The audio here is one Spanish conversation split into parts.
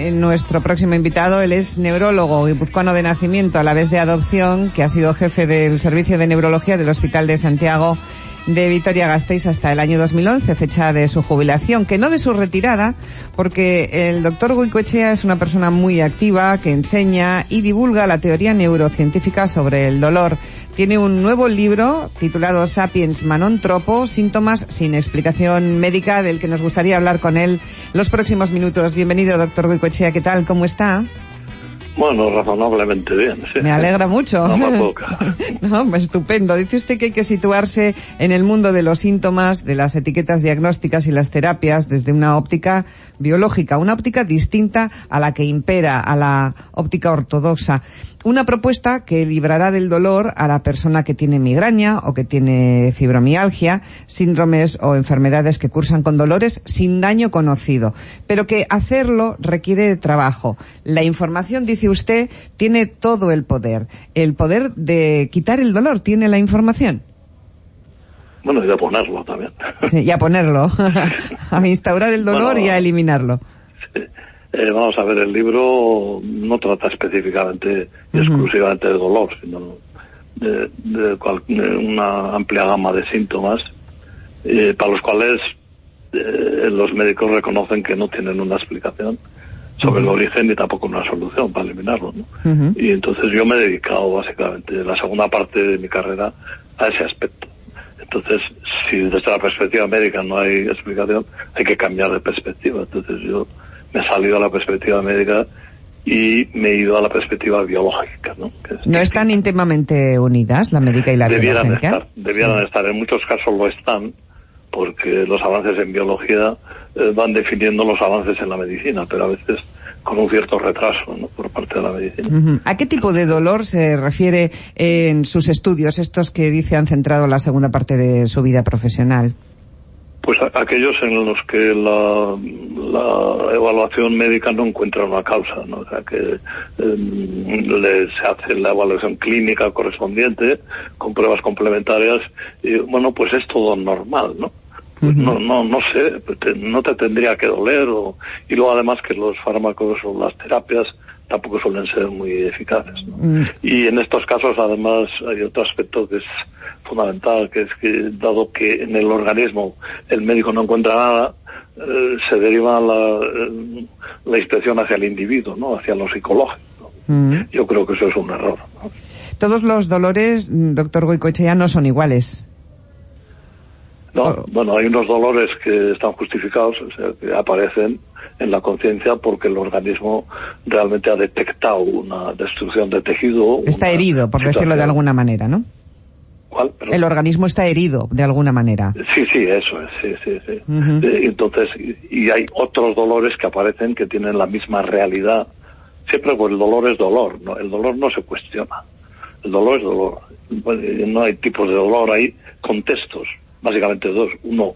Nuestro próximo invitado, él es neurólogo guipuzcoano de nacimiento, a la vez de adopción, que ha sido jefe del Servicio de Neurología del Hospital de Santiago de Vitoria-Gasteiz hasta el año 2011, fecha de su jubilación, que no de su retirada, porque el doctor Guicoechea es una persona muy activa que enseña y divulga la teoría neurocientífica sobre el dolor. Tiene un nuevo libro titulado Sapiens Manon Tropo, síntomas sin explicación médica, del que nos gustaría hablar con él los próximos minutos. Bienvenido, doctor Guicoechea, ¿qué tal? ¿Cómo está? Bueno, razonablemente bien. Sí. Me alegra mucho. No, no, estupendo. Dice usted que hay que situarse en el mundo de los síntomas, de las etiquetas diagnósticas y las terapias desde una óptica biológica, una óptica distinta a la que impera, a la óptica ortodoxa una propuesta que librará del dolor a la persona que tiene migraña o que tiene fibromialgia, síndromes o enfermedades que cursan con dolores sin daño conocido, pero que hacerlo requiere de trabajo. La información, dice usted, tiene todo el poder. El poder de quitar el dolor tiene la información. Bueno, y de ponerlo también. Sí, y a ponerlo. a instaurar el dolor Bueno, y a eliminarlo. Eh, vamos a ver, el libro no trata específicamente y exclusivamente de dolor, sino de, de cual- de una amplia gama de síntomas eh, para los cuales eh, los médicos reconocen que no tienen una explicación sobre el origen ni tampoco una solución para eliminarlo. Y entonces yo me he dedicado básicamente la segunda parte de mi carrera a ese aspecto. Entonces, si desde la perspectiva médica no hay explicación, hay que cambiar de perspectiva. Entonces yo me he salido a la perspectiva médica y me he ido a la perspectiva biológica. ¿no? Es ¿No están íntimamente unidas la médica y la debieran biológica? estar, debieran Sí. estar. En muchos casos lo están, porque los avances en biología eh, van definiendo los avances en la medicina, pero a veces con un cierto retraso ¿no? por parte de la medicina. ¿A qué tipo de dolor se refiere en sus estudios, estos que dice han centrado la segunda parte de su vida profesional? Pues a- aquellos en los que la, la evaluación médica no encuentra una causa, ¿no? O sea, que eh, le- se hace la evaluación clínica correspondiente con pruebas complementarias y bueno, pues es todo normal, ¿no? Pues no, no, no sé, te- no te tendría que doler o, y luego además que los fármacos o las terapias tampoco suelen ser muy eficaces, ¿no? Mm. Y en estos casos, además, hay otro aspecto que es fundamental, que es que, dado que en el organismo el médico no encuentra nada, eh, se deriva la, eh, la inspección hacia el individuo, ¿no? Hacia lo psicológico. Mm. Yo creo que eso es un error. ¿no? Todos los dolores, mm, doctor Goicoechea, no son iguales. No, Oh. Bueno, hay unos dolores que están justificados, o sea, que aparecen en la conciencia porque el organismo realmente ha detectado una destrucción de tejido. Está herido, por decirlo de alguna manera, ¿no? ¿Cuál? El organismo está herido, de alguna manera. Sí, sí, eso es, sí, sí, sí. Entonces, y, hay otros dolores que aparecen que tienen la misma realidad. Siempre pues el dolor es dolor, ¿no? El dolor no se cuestiona. El dolor es dolor. No hay tipos de dolor, hay contextos, básicamente dos. Uno,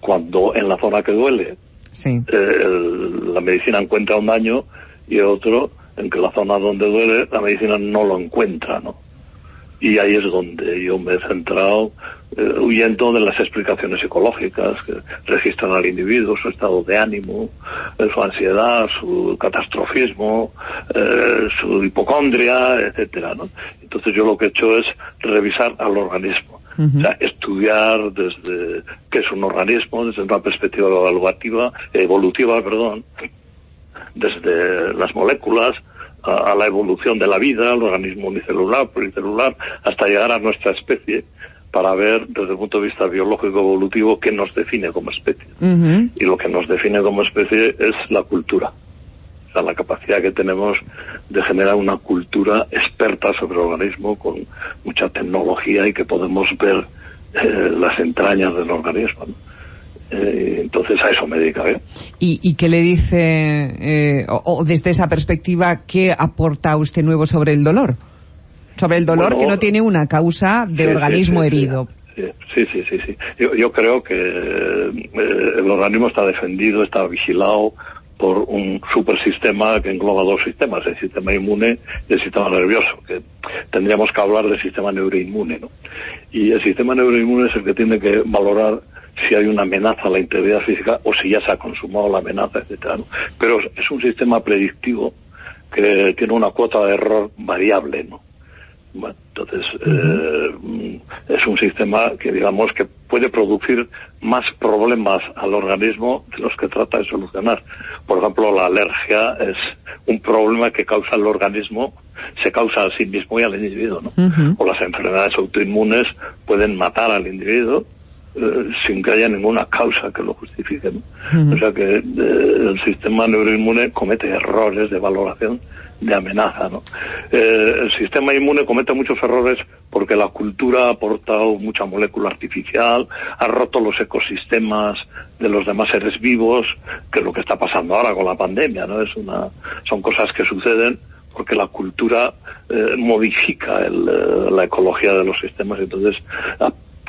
cuando en la zona que duele Sí. eh, la medicina encuentra un daño y otro en que la zona donde duele la medicina no lo encuentra, ¿no? Y ahí es donde yo me he centrado, eh, huyendo de las explicaciones psicológicas que registran al individuo, su estado de ánimo, eh, su ansiedad, su catastrofismo, eh, su hipocondria, etcétera, ¿no? Entonces yo lo que he hecho es revisar al organismo. O sea, estudiar desde qué es un organismo, desde una perspectiva evaluativa, evolutiva, perdón, desde las moléculas a, a la evolución de la vida, al organismo unicelular, pluricelular, hasta llegar a nuestra especie, para ver desde el punto de vista biológico evolutivo qué nos define como especie. Y lo que nos define como especie es la cultura. Sea, la capacidad que tenemos de generar una cultura experta sobre el organismo con mucha tecnología y que podemos ver eh, las entrañas del organismo. ¿no? Eh, entonces a eso me dedico. ¿eh? ¿Y, y qué le dice, eh, o, o desde esa perspectiva, qué aporta usted nuevo sobre el dolor? Sobre el dolor Bueno, que no tiene una causa de Sí, organismo sí, sí. herido. Sí, sí, sí, sí. sí. Yo, yo creo que eh, el organismo está defendido, está vigilado por un supersistema que engloba dos sistemas, el sistema inmune y el sistema nervioso, que tendríamos que hablar del sistema neuroinmune, ¿no? Y el sistema neuroinmune es el que tiene que valorar si hay una amenaza a la integridad física o si ya se ha consumado la amenaza, etcétera. ¿no? Pero es un sistema predictivo que tiene una cuota de error variable, ¿no? Bueno, entonces, eh, es un sistema que, digamos, que puede producir más problemas al organismo de los que trata de solucionar. Por ejemplo, la alergia es un problema que causa el organismo, se causa a sí mismo y al individuo, ¿no? O las enfermedades autoinmunes pueden matar al individuo eh, sin que haya ninguna causa que lo justifique. ¿no? O sea que eh, el sistema neuroinmune comete errores de valoración de amenaza. ¿no? Eh, el sistema inmune comete muchos errores porque la cultura ha aportado mucha molécula artificial, ha roto los ecosistemas de los demás seres vivos, que es lo que está pasando ahora con la pandemia. ¿no? Es una, son cosas que suceden porque la cultura eh, modifica el, eh, la ecología de los sistemas. Entonces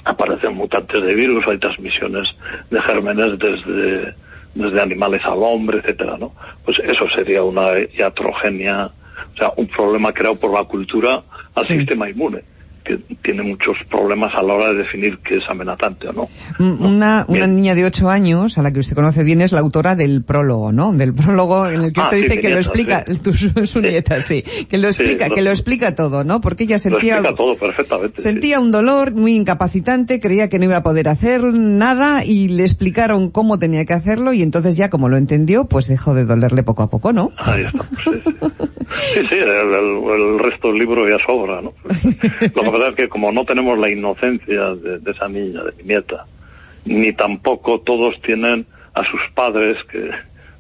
aparecen mutantes de virus, hay transmisiones de gérmenes desde desde animales al hombre, etcétera, ¿no? Pues eso sería una iatrogenia, o sea, un problema creado por la cultura al sistema inmune que tiene muchos problemas a la hora de definir qué es amenazante o no. Una, una niña de ocho años, a la que usted conoce bien, es la autora del prólogo, ¿no? Del prólogo en el que ah, usted dice que lo explica, su, nieta, sí, que lo explica, que lo explica todo, ¿no? Porque ella sentía... todo perfectamente. Sentía un dolor muy incapacitante, creía que no iba a poder hacer nada y le explicaron cómo tenía que hacerlo y entonces ya como lo entendió, pues dejó de dolerle poco a poco, ¿no? Ahí está. Sí, sí, el, resto del libro ya sobra, ¿no? verdad es que como no tenemos la inocencia de, esa niña, de mi nieta, ni tampoco todos tienen a sus padres que,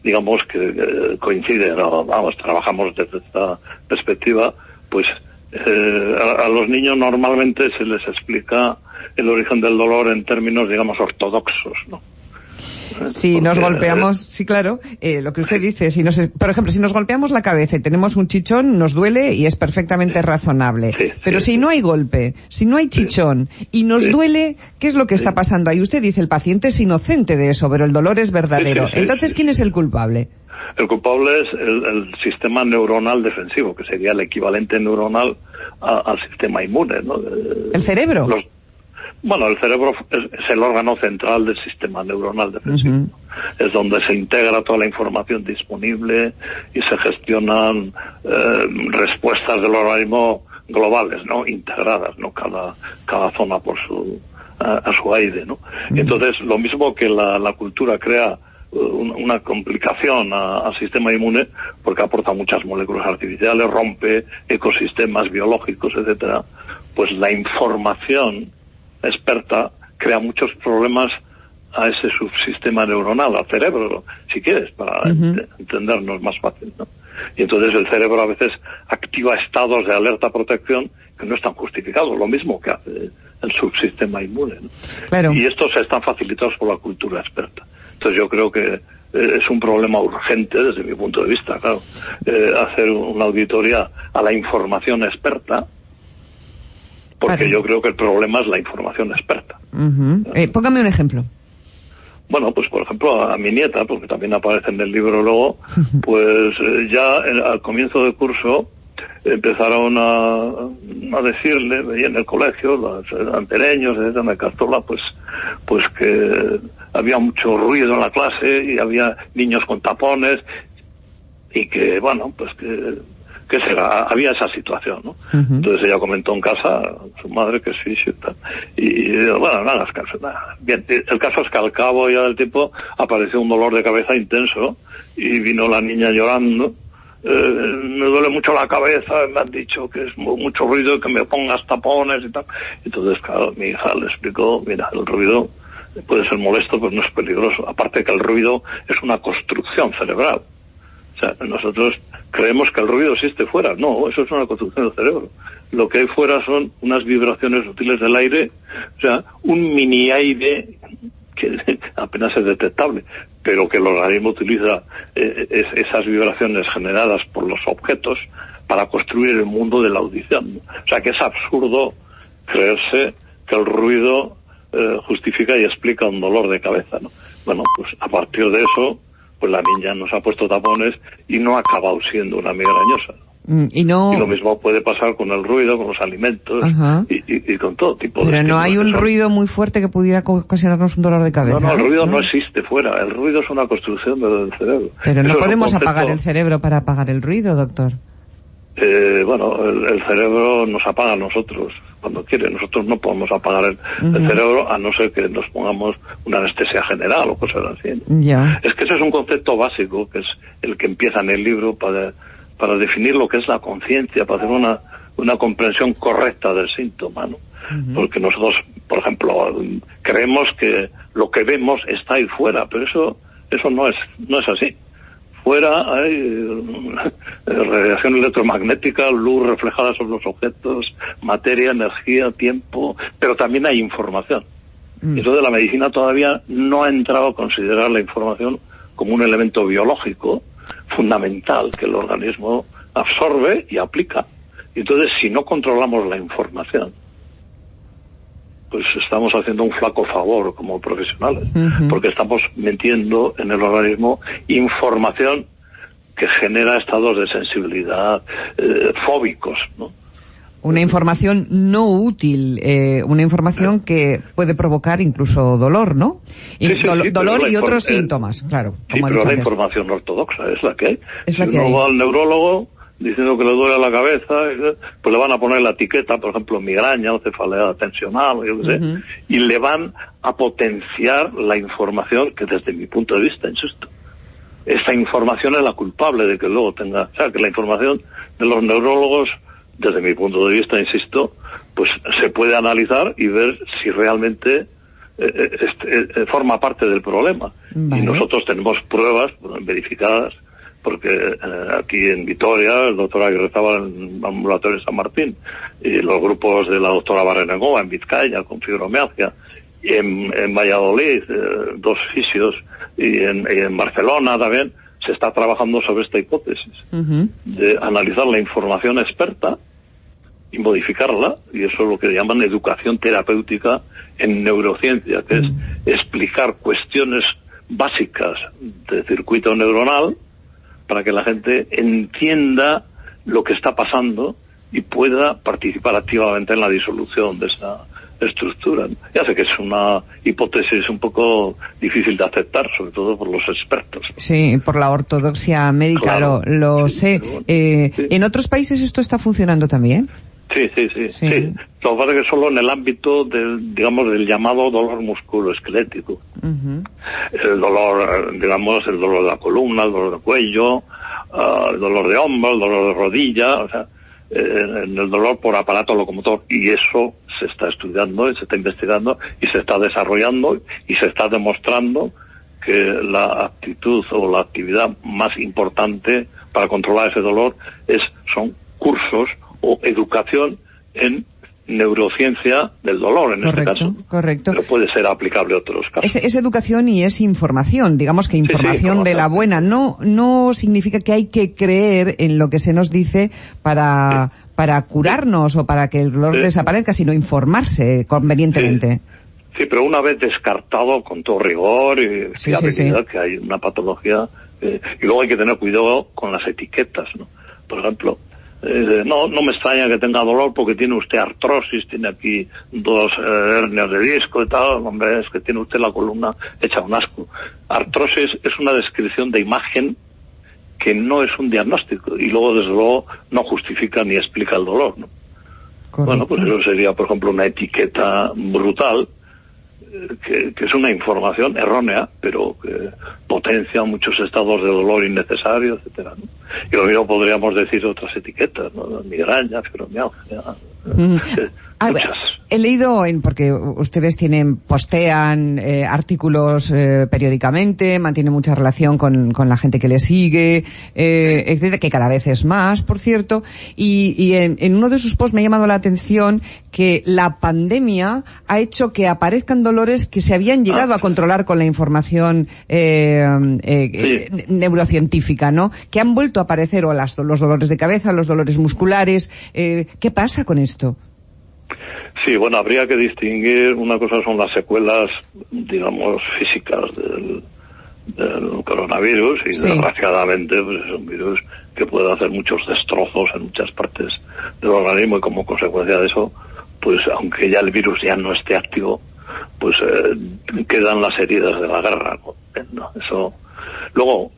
digamos, que eh, coinciden, vamos, trabajamos desde esta perspectiva, pues eh, a, los niños normalmente se les explica el origen del dolor en términos, digamos, ortodoxos, ¿no? Si nos golpeamos, sí, claro, eh, lo que usted dice, si nos, por ejemplo, si nos golpeamos la cabeza y tenemos un chichón, nos duele y es perfectamente razonable. Pero si no hay golpe, si no hay chichón y nos duele, ¿qué es lo que está pasando ahí? Usted dice, el paciente es inocente de eso, pero el dolor es verdadero. Entonces, ¿quién es el culpable? El culpable es el, sistema neuronal defensivo, que sería el equivalente neuronal al sistema inmune, ¿no? ¿El cerebro? Bueno, el cerebro es, el órgano central del sistema neuronal defensivo. Es donde se integra toda la información disponible y se gestionan eh, respuestas del organismo globales, ¿no? Integradas, ¿no? Cada, cada zona por su, a, su aire, ¿no? Entonces, lo mismo que la, la cultura crea uh, una complicación al sistema inmune porque aporta muchas moléculas artificiales, rompe ecosistemas biológicos, etcétera, pues la información experta crea muchos problemas a ese subsistema neuronal, al cerebro, si quieres, para entendernos más fácil, ¿no? Y entonces el cerebro a veces activa estados de alerta protección que no están justificados, lo mismo que hace el subsistema inmune. Y estos están facilitados por la cultura experta. Entonces yo creo que eh, es un problema urgente desde mi punto de vista, claro, eh, hacer una auditoría a la información experta porque yo creo que el problema es la información experta. Eh, póngame un ejemplo. Bueno, pues por ejemplo a, mi nieta, porque también aparece en el libro luego, pues eh, ya al comienzo del curso empezaron a, a decirle, veía en el colegio, los antereños, de la Cartola, pues, pues que había mucho ruido en la clase y había niños con tapones y que, bueno, pues que que será, había esa situación, ¿no? Entonces ella comentó en casa su madre que sí, sí, tal. Y, bueno, nada, nada. Bien, el caso es que al cabo ya del tiempo apareció un dolor de cabeza intenso y vino la niña llorando. Eh, me duele mucho la cabeza, me han dicho que es mucho ruido, que me pongas tapones y tal. Entonces, claro, mi hija le explicó, mira, el ruido puede ser molesto, pero no es peligroso. Aparte que el ruido es una construcción cerebral. O sea, nosotros creemos que el ruido existe fuera. No, eso es una construcción del cerebro. Lo que hay fuera son unas vibraciones sutiles del aire, o sea, un mini aire que apenas es detectable, pero que el organismo utiliza eh, esas vibraciones generadas por los objetos para construir el mundo de la audición. O sea que es absurdo creerse que el ruido eh, justifica y explica un dolor de cabeza. ¿no? Bueno, pues a partir de eso, pues la niña nos ha puesto tapones y no ha acabado siendo una migrañosa. Mm, y no... Y lo mismo puede pasar con el ruido, con los alimentos y, y, y, con todo tipo Pero de... Pero no hay un ruido muy fuerte que pudiera ocasionarnos un dolor de cabeza. No, no, el ruido ¿no? existe fuera. El ruido es una construcción del cerebro. Pero no podemos apagar el cerebro para apagar el ruido, doctor. Eh, bueno, el, el, cerebro nos apaga a nosotros cuando quiere. Nosotros no podemos apagar el, uh -huh. el, cerebro a no ser que nos pongamos una anestesia general o cosas así. Es que ese es un concepto básico, que es el que empieza en el libro para, para definir lo que es la conciencia, para hacer una, una comprensión correcta del síntoma, ¿no? Uh -huh. Porque nosotros, por ejemplo, creemos que lo que vemos está ahí fuera, pero eso, eso no es, no es así fuera hay eh, radiación electromagnética, luz reflejada sobre los objetos, materia, energía, tiempo, pero también hay información. Mm. Entonces la medicina todavía no ha entrado a considerar la información como un elemento biológico fundamental que el organismo absorbe y aplica. Entonces, si no controlamos la información, pues estamos haciendo un flaco favor como profesionales, uh -huh. porque estamos metiendo en el organismo información que genera estados de sensibilidad eh, fóbicos, ¿no? Una información no útil, eh, una información que puede provocar incluso dolor, ¿no? Y sí, sí, do sí, dolor y otros eh, síntomas, claro. Sí, pero la información ortodoxa es la que hay. Es la si que uno hay. va al neurólogo, diciendo que le duele la cabeza, pues le van a poner la etiqueta, por ejemplo, migraña o cefalea tensional, yo qué sé, uh -huh. y le van a potenciar la información que desde mi punto de vista, insisto, esta información es la culpable de que luego tenga, o sea, que la información de los neurólogos, desde mi punto de vista, insisto, pues se puede analizar y ver si realmente eh, este, eh, forma parte del problema. Vale. Y nosotros tenemos pruebas verificadas porque eh, aquí en Vitoria el doctor Aguirre estaba en el ambulatorio de San Martín y los grupos de la doctora Barrenegova en Vizcaya con fibromialgia y en, en Valladolid eh, dos fisios y en, y en, Barcelona también se está trabajando sobre esta hipótesis uh -huh. de analizar la información experta y modificarla y eso es lo que llaman educación terapéutica en neurociencia que es explicar cuestiones básicas de circuito neuronal para que la gente entienda lo que está pasando y pueda participar activamente en la disolución de esa estructura. Ya sé que es una hipótesis un poco difícil de aceptar, sobre todo por los expertos. Sí, por la ortodoxia médica, claro, lo, lo sí, sé. Bueno, eh, sí. ¿En otros países esto está funcionando también? Sí, sí, sí, sí. sí. Lo que pasa es que solo en el ámbito del, digamos, del llamado dolor musculoesquelético. Uh -huh. El dolor, digamos, el dolor de la columna, el dolor de cuello, uh, el dolor de hombro, el dolor de rodilla, o sea, en el dolor por aparato locomotor. Y eso se está estudiando y se está investigando y se está desarrollando y se está demostrando que la actitud o la actividad más importante para controlar ese dolor es, son cursos o educación en neurociencia del dolor en correcto, este caso. Correcto. Pero puede ser aplicable a otros casos. Es, es educación y es información, digamos que información, sí, sí, información, de la buena. No, no significa que hay que creer en lo que se nos dice para, sí. para curarnos o para que el dolor desaparezca, sino informarse convenientemente. Sí, pero una vez descartado con todo rigor y fiabilidad que hay una patología, eh, y luego hay que tener cuidado con las etiquetas, ¿no? Por ejemplo, eh, no, no me extraña que tenga dolor porque tiene usted artrosis, tiene aquí dos eh, hernias de disco y tal, hombre, es que tiene usted la columna hecha un asco. Artrosis es una descripción de imagen que no es un diagnóstico y luego, desde luego, no justifica ni explica el dolor, ¿no? Bueno, pues eso sería, por ejemplo, una etiqueta brutal que, que, es una información errónea, pero que potencia muchos estados de dolor innecesarios, etcétera. ¿no? Y lo mismo podríamos decir otras etiquetas, ¿no? Migraña, fibromialgia, mm. A ver, he leído, en, porque ustedes tienen, postean eh, artículos eh, periódicamente, mantienen mucha relación con, con, la gente que les sigue, eh, etcétera, que cada vez es más, por cierto, y, y en, en, uno de sus posts me ha llamado la atención que la pandemia ha hecho que aparezcan dolores que se habían llegado ah. a controlar con la información sí. neurocientífica, ¿no? Que han vuelto a aparecer, o las, los dolores de cabeza, los dolores musculares, ¿qué pasa con esto? Sí, bueno, habría que distinguir, una cosa son las secuelas, digamos, físicas del, del coronavirus y desgraciadamente pues, es un virus que puede hacer muchos destrozos en muchas partes del organismo y como consecuencia de eso, pues aunque ya el virus ya no esté activo, pues eh, quedan las heridas de la guerra. ¿no? Eso. Luego,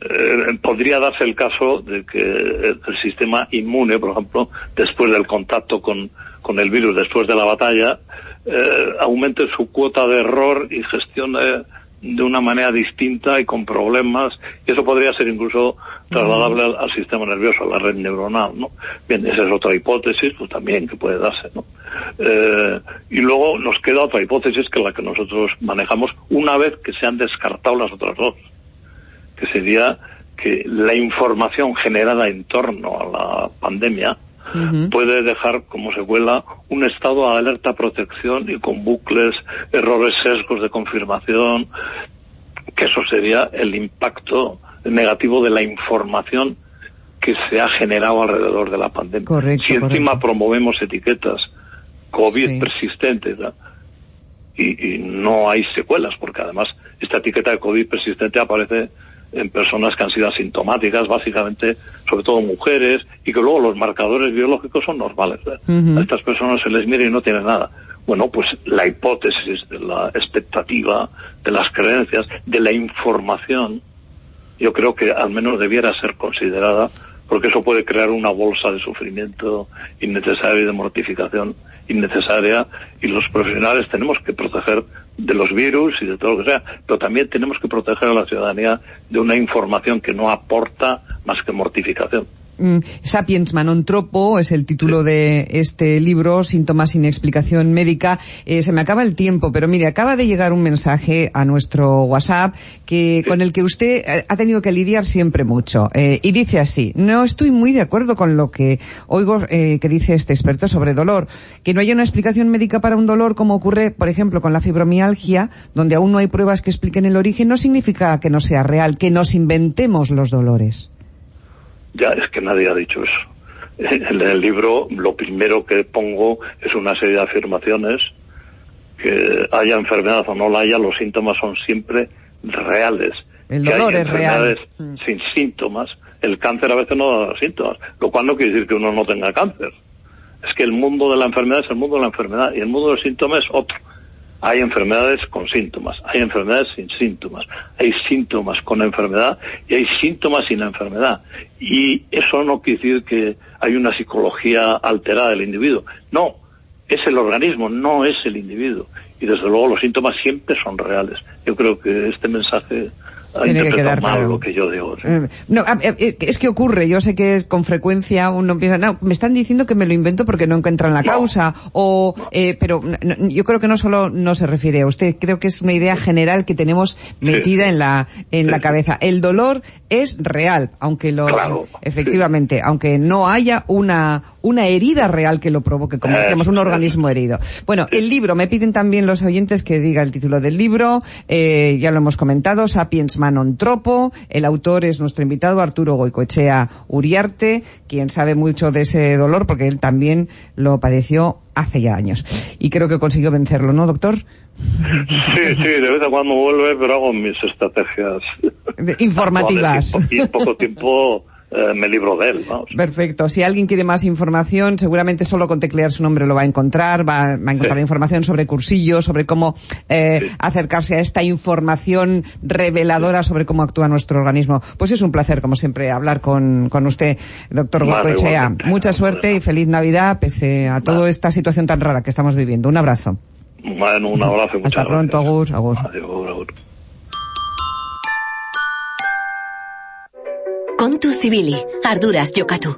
eh, podría darse el caso de que el, sistema inmune, por ejemplo, después del contacto con, con el virus, después de la batalla, eh, aumente su cuota de error y gestione de una manera distinta y con problemas, y eso podría ser incluso trasladable al, sistema nervioso, a la red neuronal, ¿no? Bien, esa es otra hipótesis, pues también que puede darse, ¿no? Eh, y luego nos queda otra hipótesis que la que nosotros manejamos una vez que se han descartado las otras dos, que sería que la información generada en torno a la pandemia puede dejar como secuela un estado de alerta protección y con bucles, errores, sesgos de confirmación, que eso sería el impacto negativo de la información que se ha generado alrededor de la pandemia. si encima promovemos etiquetas COVID persistentes y, y, no hay secuelas, porque además esta etiqueta de COVID persistente aparece en personas que han sido asintomáticas, básicamente, sobre todo mujeres, y que luego los marcadores biológicos son normales. A estas personas se les mira y no tienen nada. Bueno, pues la hipótesis de la expectativa, de las creencias, de la información, yo creo que al menos debiera ser considerada, porque eso puede crear una bolsa de sufrimiento innecesario y de mortificación innecesaria, y los profesionales tenemos que proteger de los virus y de todo lo que sea, pero también tenemos que proteger a la ciudadanía de una información que no aporta más que mortificación. Mm, Sapiens Manontropo es el título de este libro, Síntomas sin explicación médica. Eh, se me acaba el tiempo, pero mire, acaba de llegar un mensaje a nuestro WhatsApp que con el que usted eh, ha tenido que lidiar siempre mucho. Eh, y dice así, no estoy muy de acuerdo con lo que oigo que dice este experto sobre dolor. Que no haya una explicación médica para un dolor como ocurre, por ejemplo, con la fibromialgia, donde aún no hay pruebas que expliquen el origen, no significa que no sea real, que nos inventemos los dolores. Ya, es que nadie ha dicho eso. En el libro lo primero que pongo es una serie de afirmaciones que haya enfermedad o no la haya, los síntomas son siempre reales. El dolor es real. Mm. Sin síntomas. El cáncer a veces no da síntomas, lo cual no quiere decir que uno no tenga cáncer. Es que el mundo de la enfermedad es el mundo de la enfermedad y el mundo de los síntomas es otro. Hay enfermedades con síntomas, hay enfermedades sin síntomas, hay síntomas con enfermedad y hay síntomas sin enfermedad. Y eso no quiere decir que hay una psicología alterada del individuo. No, es el organismo, no es el individuo. Y desde luego los síntomas siempre son reales. Yo creo que este mensaje tiene que quedar mal lo que yo digo. Eh, no, es que ocurre, yo sé que es con frecuencia uno piensa, no, me están diciendo que me lo invento porque no encuentran la causa, o, eh, pero yo creo que no solo no se refiere a usted, creo que es una idea general que tenemos metida en la, en la cabeza. El dolor es real, aunque lo, efectivamente, aunque no haya una, una herida real que lo provoque, como decíamos, un organismo herido. Bueno, el libro, me piden también los oyentes que diga el título del libro, eh, ya lo hemos comentado, Sapiens Manon Tropo, el autor es nuestro invitado Arturo Goicoechea Uriarte, quien sabe mucho de ese dolor porque él también lo padeció hace ya años. Y creo que consiguió vencerlo, ¿no, doctor? Sí, sí, de vez en cuando vuelve, pero hago mis estrategias informativas. Y en poco tiempo eh, me libro de él. Perfecto. Si alguien quiere más información, seguramente solo con teclear su nombre lo va a encontrar. Va, a encontrar información sobre cursillos, sobre cómo eh, acercarse a esta información reveladora sobre cómo actúa nuestro organismo. Pues es un placer, como siempre, hablar con, con usted, doctor Gocoechea. Mucha suerte y feliz Navidad, pese a toda esta situación tan rara que estamos viviendo. Un abrazo. Bueno, un abrazo. Hasta pronto, Agur. Agur. Kontu zibili, arduraz jokatu.